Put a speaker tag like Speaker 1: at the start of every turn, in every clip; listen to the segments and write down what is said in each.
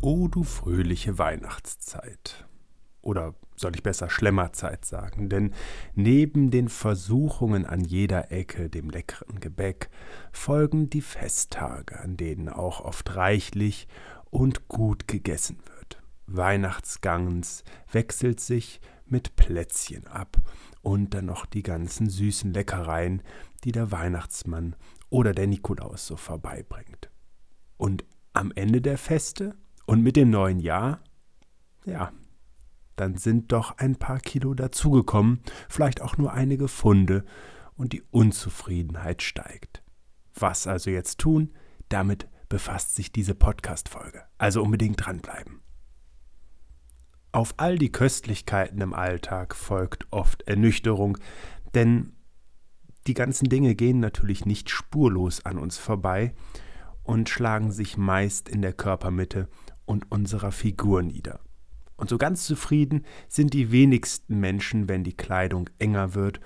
Speaker 1: O du fröhliche Weihnachtszeit. Oder soll ich besser Schlemmerzeit sagen? Denn neben den Versuchungen an jeder Ecke, dem leckeren Gebäck, folgen die Festtage, an denen auch oft reichlich und gut gegessen wird. Weihnachtsgangens wechselt sich mit Plätzchen ab und dann noch die ganzen süßen Leckereien, die der Weihnachtsmann oder der Nikolaus so vorbeibringt. Und am Ende der Feste und mit dem neuen Jahr, ja, dann sind doch ein paar Kilo dazugekommen, vielleicht auch nur einige Funde, und die Unzufriedenheit steigt. Was also jetzt tun? Damit befasst sich diese Podcast-Folge. Also unbedingt dranbleiben. Auf all die Köstlichkeiten im Alltag folgt oft Ernüchterung, denn die ganzen Dinge gehen natürlich nicht spurlos an uns vorbei und schlagen sich meist in der Körpermitte und unserer Figur nieder. Und so ganz zufrieden sind die wenigsten Menschen, wenn die Kleidung enger wird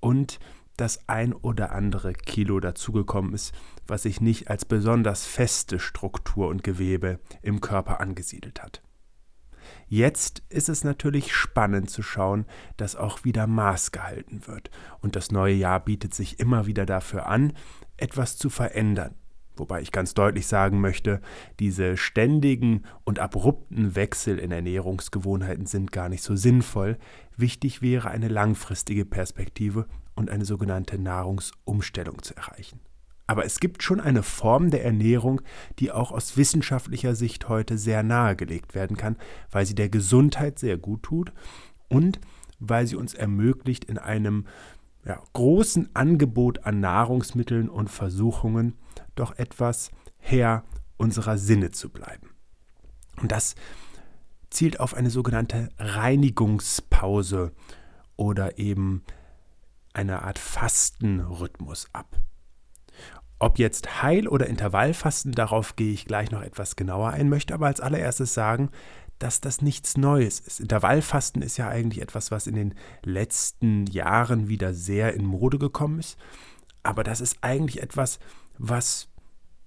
Speaker 1: und das ein oder andere Kilo dazugekommen ist, was sich nicht als besonders feste Struktur und Gewebe im Körper angesiedelt hat. Jetzt ist es natürlich spannend zu schauen, dass auch wieder Maß gehalten wird. Und das neue Jahr bietet sich immer wieder dafür an, etwas zu verändern. Wobei ich ganz deutlich sagen möchte, diese ständigen und abrupten Wechsel in Ernährungsgewohnheiten sind gar nicht so sinnvoll. Wichtig wäre eine langfristige Perspektive und eine sogenannte Nahrungsumstellung zu erreichen. Aber es gibt schon eine Form der Ernährung, die auch aus wissenschaftlicher Sicht heute sehr nahegelegt werden kann, weil sie der Gesundheit sehr gut tut und weil sie uns ermöglicht, in einem ja, großen Angebot an Nahrungsmitteln und Versuchungen doch etwas Herr unserer Sinne zu bleiben. Und das zielt auf eine sogenannte Reinigungspause oder eben eine Art Fastenrhythmus ab. Ob jetzt Heil- oder Intervallfasten, darauf gehe ich gleich noch etwas genauer ein, möchte aber als allererstes sagen, dass das nichts Neues ist. Intervallfasten ist ja eigentlich etwas, was in den letzten Jahren wieder sehr in Mode gekommen ist. Aber das ist eigentlich etwas, was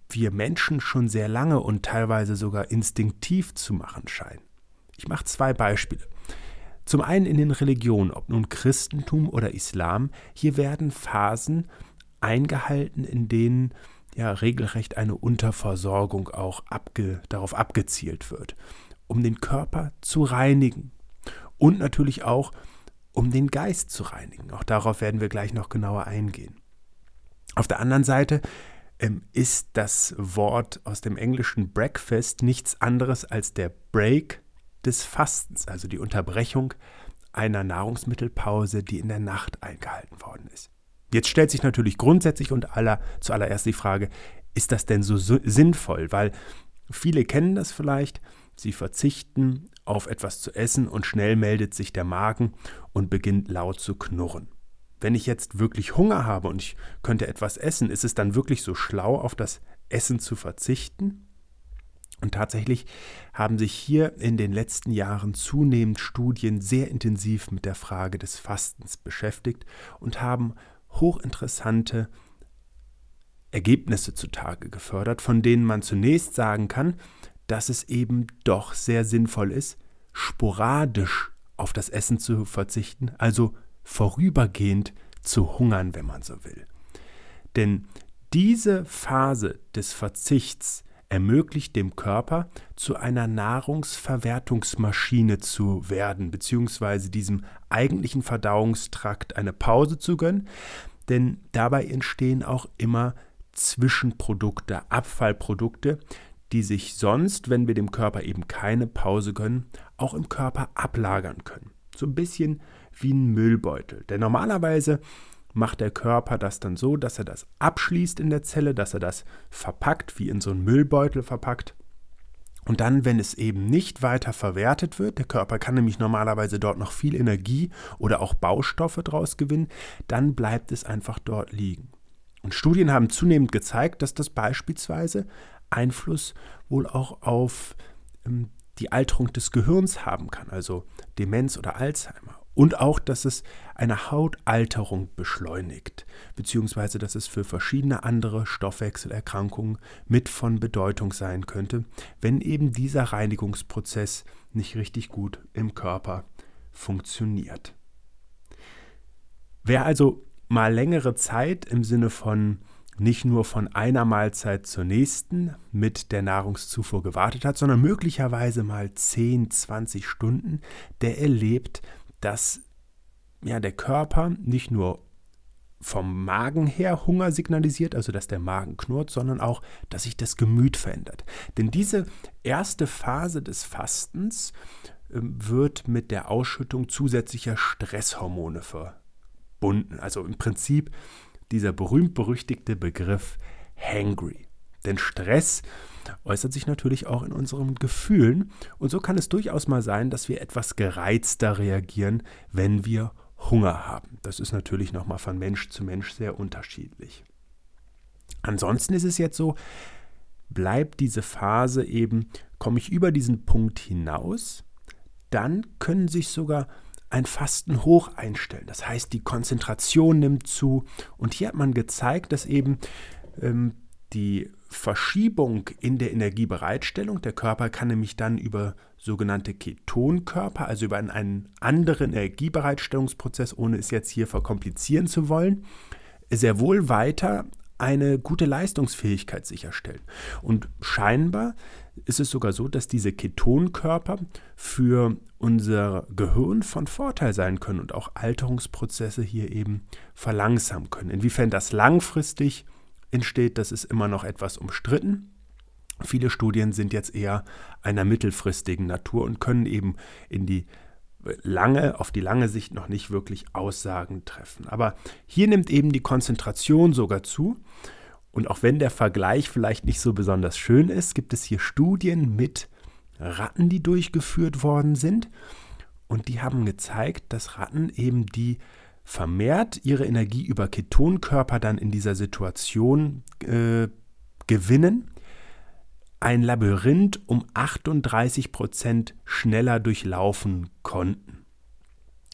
Speaker 1: wir Menschen schon sehr lange und teilweise sogar instinktiv zu machen scheinen. Ich mache zwei Beispiele. Zum einen in den Religionen, ob nun Christentum oder Islam, hier werden Phasen eingehalten, in denen ja regelrecht eine Unterversorgung auch abge, darauf abgezielt wird, um den Körper zu reinigen und natürlich auch um den Geist zu reinigen. Auch darauf werden wir gleich noch genauer eingehen. Auf der anderen Seite ähm, ist das Wort aus dem englischen Breakfast nichts anderes als der Break des Fastens, also die Unterbrechung einer Nahrungsmittelpause, die in der Nacht eingehalten worden ist. Jetzt stellt sich natürlich grundsätzlich und aller, zuallererst die Frage, ist das denn so sinnvoll? Weil viele kennen das vielleicht, sie verzichten auf etwas zu essen und schnell meldet sich der Magen und beginnt laut zu knurren. Wenn ich jetzt wirklich Hunger habe und ich könnte etwas essen, ist es dann wirklich so schlau, auf das Essen zu verzichten? Und tatsächlich haben sich hier in den letzten Jahren zunehmend Studien sehr intensiv mit der Frage des Fastens beschäftigt und haben hochinteressante Ergebnisse zutage gefördert, von denen man zunächst sagen kann, dass es eben doch sehr sinnvoll ist, sporadisch auf das Essen zu verzichten, also vorübergehend zu hungern, wenn man so will. Denn diese Phase des Verzichts ermöglicht dem Körper, zu einer Nahrungsverwertungsmaschine zu werden, beziehungsweise diesem eigentlichen Verdauungstrakt eine Pause zu gönnen, denn dabei entstehen auch immer Zwischenprodukte, Abfallprodukte, die sich sonst, wenn wir dem Körper eben keine Pause gönnen, auch im Körper ablagern können. So ein bisschen wie ein Müllbeutel. Denn normalerweise macht der Körper das dann so, dass er das abschließt in der Zelle, dass er das verpackt, wie in so einen Müllbeutel verpackt. Und dann, wenn es eben nicht weiter verwertet wird, der Körper kann nämlich normalerweise dort noch viel Energie oder auch Baustoffe draus gewinnen, dann bleibt es einfach dort liegen. Und Studien haben zunehmend gezeigt, dass das beispielsweise Einfluss wohl auch auf ähm, die Alterung des Gehirns haben kann, also Demenz oder Alzheimer. Und auch, dass es eine Hautalterung beschleunigt, beziehungsweise dass es für verschiedene andere Stoffwechselerkrankungen mit von Bedeutung sein könnte, wenn eben dieser Reinigungsprozess nicht richtig gut im Körper funktioniert. Wer also mal längere Zeit im Sinne von nicht nur von einer Mahlzeit zur nächsten mit der Nahrungszufuhr gewartet hat, sondern möglicherweise mal 10, 20 Stunden, der erlebt, dass ja, der Körper nicht nur vom Magen her Hunger signalisiert, also dass der Magen knurrt, sondern auch, dass sich das Gemüt verändert. Denn diese erste Phase des Fastens äh, wird mit der Ausschüttung zusätzlicher Stresshormone verbunden. Also im Prinzip dieser berühmt-berüchtigte Begriff hangry. Denn Stress äußert sich natürlich auch in unseren Gefühlen und so kann es durchaus mal sein, dass wir etwas gereizter reagieren, wenn wir Hunger haben. Das ist natürlich nochmal von Mensch zu Mensch sehr unterschiedlich. Ansonsten ist es jetzt so, bleibt diese Phase eben, komme ich über diesen Punkt hinaus, dann können sich sogar ein Fasten hoch einstellen. Das heißt, die Konzentration nimmt zu. Und hier hat man gezeigt, dass eben ähm, die Verschiebung in der Energiebereitstellung, der Körper kann nämlich dann über sogenannte Ketonkörper, also über einen anderen Energiebereitstellungsprozess, ohne es jetzt hier verkomplizieren zu wollen, sehr wohl weiter eine gute Leistungsfähigkeit sicherstellen. Und scheinbar ist es sogar so, dass diese Ketonkörper für unser Gehirn von Vorteil sein können und auch Alterungsprozesse hier eben verlangsamen können. Inwiefern das langfristig entsteht, das ist immer noch etwas umstritten. Viele Studien sind jetzt eher einer mittelfristigen Natur und können eben in die lange, auf die lange Sicht noch nicht wirklich Aussagen treffen. Aber hier nimmt eben die Konzentration sogar zu. Und auch wenn der Vergleich vielleicht nicht so besonders schön ist, gibt es hier Studien mit Ratten, die durchgeführt worden sind. Und die haben gezeigt, dass Ratten eben die vermehrt ihre Energie über Ketonkörper dann in dieser Situation äh, gewinnen, ein Labyrinth um 38 Prozent schneller durchlaufen konnten.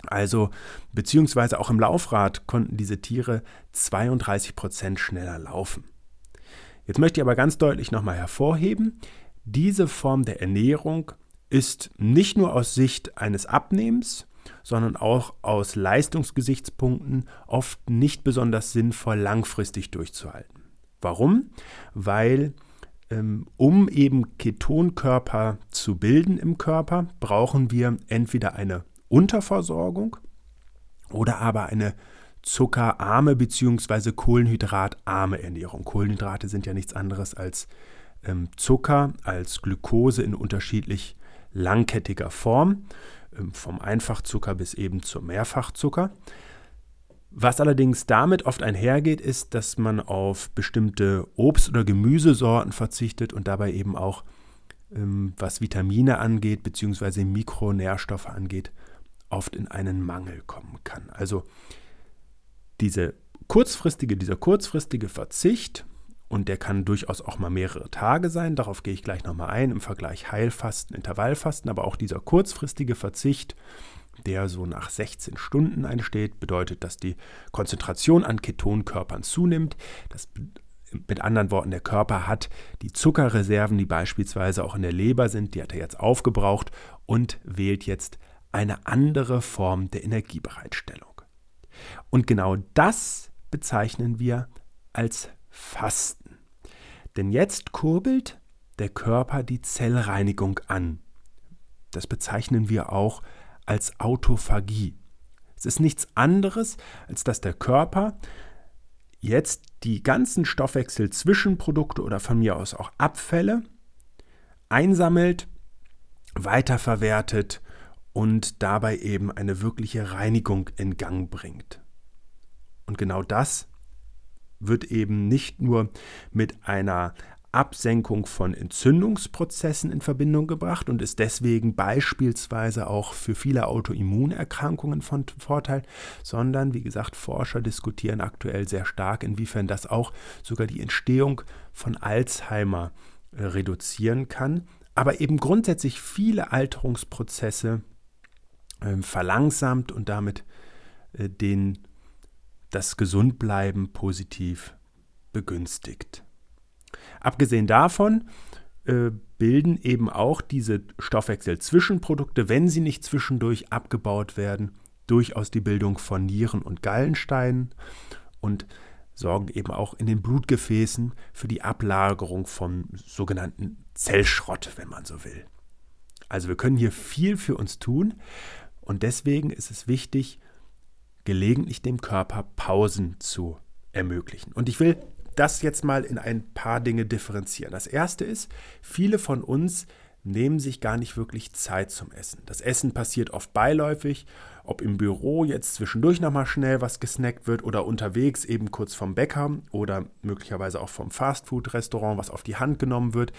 Speaker 1: Also, beziehungsweise auch im Laufrad konnten diese Tiere 32 Prozent schneller laufen. Jetzt möchte ich aber ganz deutlich nochmal hervorheben, diese Form der Ernährung ist nicht nur aus Sicht eines Abnehmens, sondern auch aus Leistungsgesichtspunkten oft nicht besonders sinnvoll langfristig durchzuhalten. Warum? Weil ähm, um eben Ketonkörper zu bilden im Körper, brauchen wir entweder eine Unterversorgung oder aber eine zuckerarme bzw. kohlenhydratarme Ernährung. Kohlenhydrate sind ja nichts anderes als ähm, Zucker, als Glucose in unterschiedlich langkettiger Form. Ähm, vom Einfachzucker bis eben zum Mehrfachzucker. Was allerdings damit oft einhergeht, ist, dass man auf bestimmte Obst- oder Gemüsesorten verzichtet und dabei eben auch, ähm, was Vitamine angeht, beziehungsweise Mikronährstoffe angeht, oft in einen Mangel kommen kann. Also diese kurzfristige, dieser kurzfristige Verzicht und der kann durchaus auch mal mehrere Tage sein. Darauf gehe ich gleich nochmal ein im Vergleich Heilfasten, Intervallfasten. Aber auch dieser kurzfristige Verzicht, der so nach 16 Stunden einsteht, bedeutet, dass die Konzentration an Ketonkörpern zunimmt. Das mit anderen Worten, der Körper hat die Zuckerreserven, die beispielsweise auch in der Leber sind, die hat er jetzt aufgebraucht und wählt jetzt eine andere Form der Energiebereitstellung. Und genau das bezeichnen wir als Fasten. Denn jetzt kurbelt der Körper die Zellreinigung an. Das bezeichnen wir auch als Autophagie. Es ist nichts anderes, als dass der Körper jetzt die ganzen Stoffwechsel-Zwischenprodukte oder von mir aus auch Abfälle einsammelt, weiterverwertet und dabei eben eine wirkliche Reinigung in Gang bringt. Und genau das wird eben nicht nur mit einer Absenkung von Entzündungsprozessen in Verbindung gebracht und ist deswegen beispielsweise auch für viele Autoimmunerkrankungen von Vorteil, sondern wie gesagt, Forscher diskutieren aktuell sehr stark, inwiefern das auch sogar die Entstehung von Alzheimer äh, reduzieren kann, aber eben grundsätzlich viele Alterungsprozesse äh, verlangsamt und damit äh, den, das Gesundbleiben positiv begünstigt. Abgesehen davon äh, bilden eben auch diese Stoffwechselzwischenprodukte, wenn sie nicht zwischendurch abgebaut werden, durchaus die Bildung von Nieren- und Gallensteinen und sorgen eben auch in den Blutgefäßen für die Ablagerung vom sogenannten Zellschrott, wenn man so will. Also wir können hier viel für uns tun und deswegen ist es wichtig, gelegentlich dem Körper Pausen zu ermöglichen. Und ich will das jetzt mal in ein paar Dinge differenzieren. Das erste ist, viele von uns nehmen sich gar nicht wirklich Zeit zum Essen. Das Essen passiert oft beiläufig, ob im Büro jetzt zwischendurch nochmal schnell was gesnackt wird oder unterwegs eben kurz vom Bäcker oder möglicherweise auch vom Fastfood-Restaurant was auf die Hand genommen wird.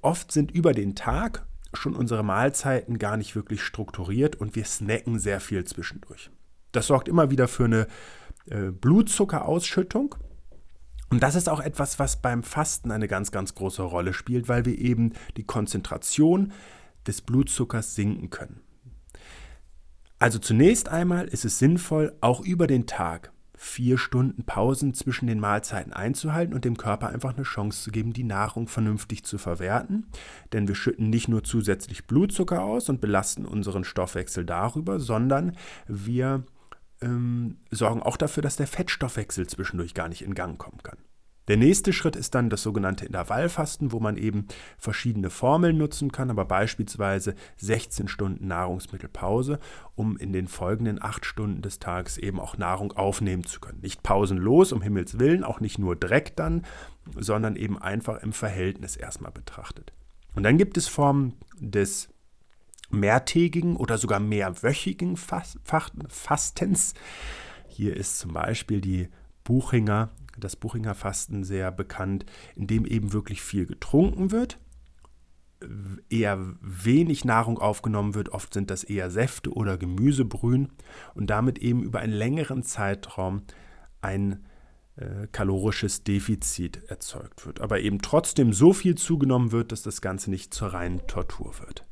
Speaker 1: Oft sind über den Tag schon unsere Mahlzeiten gar nicht wirklich strukturiert und wir snacken sehr viel zwischendurch. Das sorgt immer wieder für eine äh, Blutzuckerausschüttung und das ist auch etwas, was beim Fasten eine ganz, ganz große Rolle spielt, weil wir eben die Konzentration des Blutzuckers sinken können. Also zunächst einmal ist es sinnvoll, auch über den Tag vier Stunden Pausen zwischen den Mahlzeiten einzuhalten und dem Körper einfach eine Chance zu geben, die Nahrung vernünftig zu verwerten. Denn wir schütten nicht nur zusätzlich Blutzucker aus und belasten unseren Stoffwechsel darüber, sondern wir ähm, sorgen auch dafür, dass der Fettstoffwechsel zwischendurch gar nicht in Gang kommen kann. Der nächste Schritt ist dann das sogenannte Intervallfasten, wo man eben verschiedene Formeln nutzen kann, aber beispielsweise 16 Stunden Nahrungsmittelpause, um in den folgenden 8 Stunden des Tages eben auch Nahrung aufnehmen zu können. Nicht pausenlos, um Himmels Willen, auch nicht nur direkt dann, sondern eben einfach im Verhältnis erstmal betrachtet. Und dann gibt es Formen des mehrtägigen oder sogar mehrwöchigen Fastens. Hier ist zum Beispiel die Buchinger, das Buchinger Fasten sehr bekannt, in dem eben wirklich viel getrunken wird, eher wenig Nahrung aufgenommen wird, oft sind das eher Säfte oder Gemüsebrühen und damit eben über einen längeren Zeitraum ein äh, kalorisches Defizit erzeugt wird, aber eben trotzdem so viel zugenommen wird, dass das Ganze nicht zur reinen Tortur wird.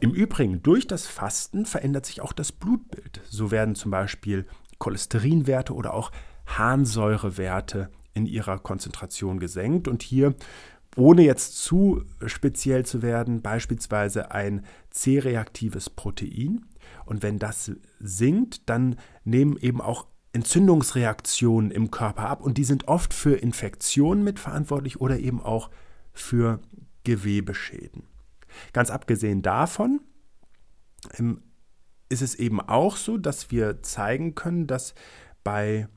Speaker 1: Im Übrigen, durch das Fasten verändert sich auch das Blutbild. So werden zum Beispiel Cholesterinwerte oder auch Harnsäurewerte in ihrer Konzentration gesenkt. Und hier, ohne jetzt zu speziell zu werden, beispielsweise ein C-reaktives Protein. Und wenn das sinkt, dann nehmen eben auch Entzündungsreaktionen im Körper ab. Und die sind oft für Infektionen mitverantwortlich oder eben auch für Gewebeschäden. Ganz abgesehen davon ähm, ist es eben auch so, dass wir zeigen können, dass bei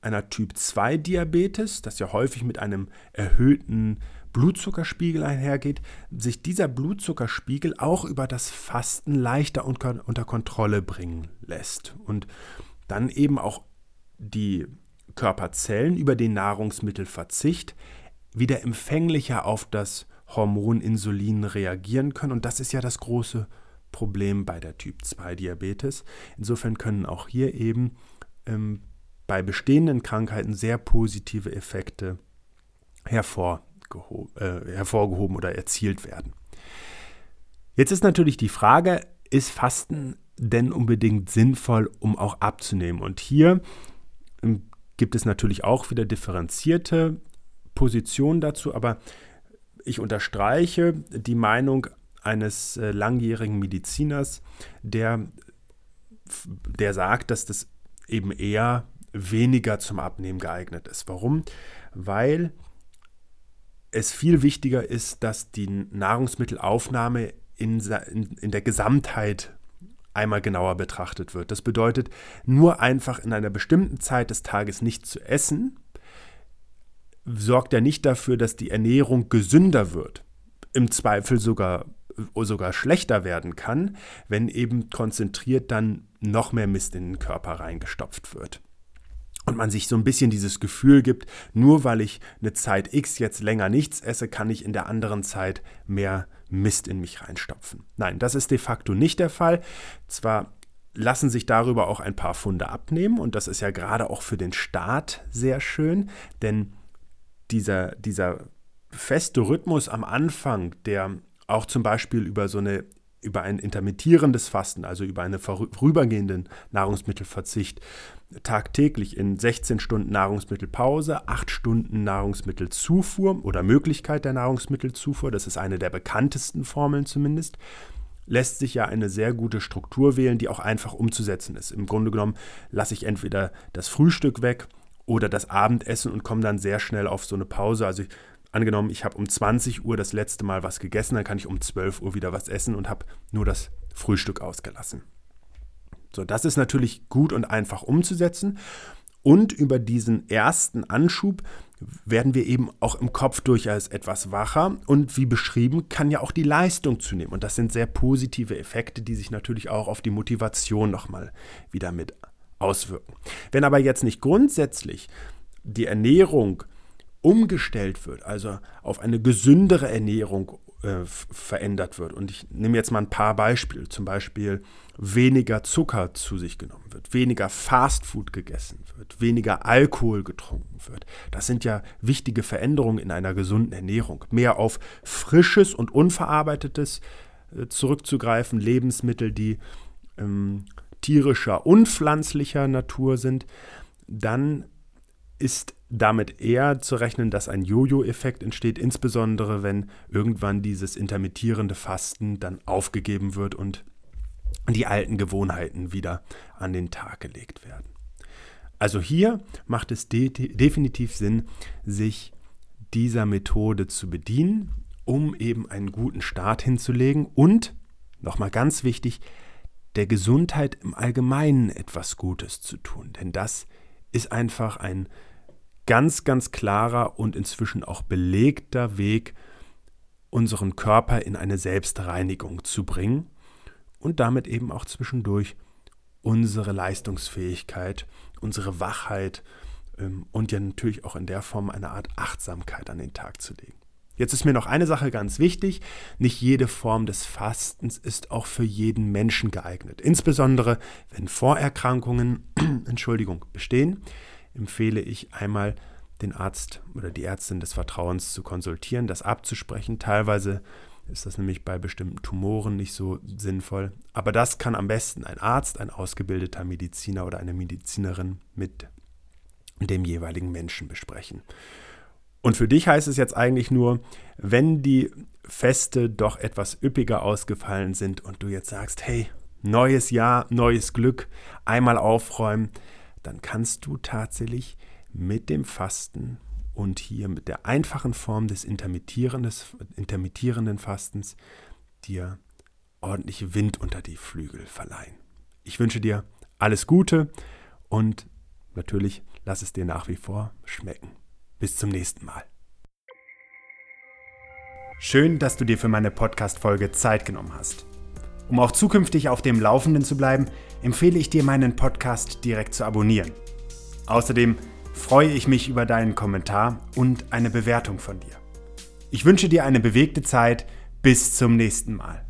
Speaker 1: einer Typ-2-Diabetes, das ja häufig mit einem erhöhten Blutzuckerspiegel einhergeht, sich dieser Blutzuckerspiegel auch über das Fasten leichter unter Kontrolle bringen lässt und dann eben auch die Körperzellen über den Nahrungsmittelverzicht wieder empfänglicher auf das Hormon Insulin reagieren können. Und das ist ja das große Problem bei der Typ-2-Diabetes. Insofern können auch hier eben ähm, bei bestehenden Krankheiten sehr positive Effekte hervorgehoben, äh, hervorgehoben oder erzielt werden. Jetzt ist natürlich die Frage, ist Fasten denn unbedingt sinnvoll, um auch abzunehmen? Und hier ähm, gibt es natürlich auch wieder differenzierte Positionen dazu, aber ich unterstreiche die Meinung eines äh, langjährigen Mediziners, der, der sagt, dass das eben eher weniger zum Abnehmen geeignet ist. Warum? Weil es viel wichtiger ist, dass die Nahrungsmittelaufnahme in, in, in der Gesamtheit einmal genauer betrachtet wird. Das bedeutet, nur einfach in einer bestimmten Zeit des Tages nicht zu essen, sorgt ja nicht dafür, dass die Ernährung gesünder wird. Im Zweifel sogar, sogar schlechter werden kann, wenn eben konzentriert dann noch mehr Mist in den Körper reingestopft wird. und man sich so ein bisschen dieses Gefühl gibt, nur weil ich eine Zeit X jetzt länger nichts esse, kann ich in der anderen Zeit mehr Mist in mich reinstopfen. Nein, das ist de facto nicht der Fall. Zwar lassen sich darüber auch ein paar Funde abnehmen und das ist ja gerade auch für den Start sehr schön, denn dieser, dieser feste Rhythmus am Anfang, der auch zum Beispiel über so eine über ein intermittierendes Fasten, also über einen vorübergehenden Nahrungsmittelverzicht, tagtäglich in 16 Stunden Nahrungsmittelpause, 8 Stunden Nahrungsmittelzufuhr oder Möglichkeit der Nahrungsmittelzufuhr, das ist eine der bekanntesten Formeln zumindest, lässt sich ja eine sehr gute Struktur wählen, die auch einfach umzusetzen ist. Im Grunde genommen lasse ich entweder das Frühstück weg oder das Abendessen und komme dann sehr schnell auf so eine Pause. Also ich angenommen, ich habe um 20 Uhr das letzte Mal was gegessen, dann kann ich um 12 Uhr wieder was essen und habe nur das Frühstück ausgelassen. So, das ist natürlich gut und einfach umzusetzen. Und über diesen ersten Anschub werden wir eben auch im Kopf durchaus etwas wacher. Und wie beschrieben, kann ja auch die Leistung zunehmen. Und das sind sehr positive Effekte, die sich natürlich auch auf die Motivation nochmal wieder mit auswirken. Wenn aber jetzt nicht grundsätzlich die Ernährung umgestellt wird, also auf eine gesündere Ernährung äh, verändert wird. Und ich nehme jetzt mal ein paar Beispiele. Zum Beispiel weniger Zucker zu sich genommen wird, weniger Fastfood gegessen wird, weniger Alkohol getrunken wird. Das sind ja wichtige Veränderungen in einer gesunden Ernährung. Mehr auf frisches und unverarbeitetes äh, zurückzugreifen, Lebensmittel, die ähm, tierischer und pflanzlicher Natur sind. Dann ist damit eher zu rechnen, dass ein Jojo-Effekt entsteht, insbesondere wenn irgendwann dieses intermittierende Fasten dann aufgegeben wird und die alten Gewohnheiten wieder an den Tag gelegt werden. Also hier macht es de definitiv Sinn, sich dieser Methode zu bedienen, um eben einen guten Start hinzulegen und, nochmal ganz wichtig, der Gesundheit im Allgemeinen etwas Gutes zu tun. Denn das ist einfach ein ganz, ganz klarer und inzwischen auch belegter Weg, unseren Körper in eine Selbstreinigung zu bringen und damit eben auch zwischendurch unsere Leistungsfähigkeit, unsere Wachheit ähm, und ja natürlich auch in der Form eine Art Achtsamkeit an den Tag zu legen. Jetzt ist mir noch eine Sache ganz wichtig. Nicht jede Form des Fastens ist auch für jeden Menschen geeignet. Insbesondere wenn Vorerkrankungen Entschuldigung, bestehen empfehle ich einmal den Arzt oder die Ärztin des Vertrauens zu konsultieren, das abzusprechen. Teilweise ist das nämlich bei bestimmten Tumoren nicht so sinnvoll. Aber das kann am besten ein Arzt, ein ausgebildeter Mediziner oder eine Medizinerin mit dem jeweiligen Menschen besprechen. Und für dich heißt es jetzt eigentlich nur, wenn die Feste doch etwas üppiger ausgefallen sind und du jetzt sagst, hey, neues Jahr, neues Glück, einmal aufräumen, dann kannst du tatsächlich mit dem Fasten und hier mit der einfachen Form des intermittierenden Fastens dir ordentlich Wind unter die Flügel verleihen. Ich wünsche dir alles Gute und natürlich lass es dir nach wie vor schmecken. Bis zum nächsten Mal. Schön, dass du dir für meine Podcast-Folge Zeit genommen hast. Um auch zukünftig auf dem Laufenden zu bleiben, empfehle ich dir, meinen Podcast direkt zu abonnieren. Außerdem freue ich mich über deinen Kommentar und eine Bewertung von dir. Ich wünsche dir eine bewegte Zeit. Bis zum nächsten Mal.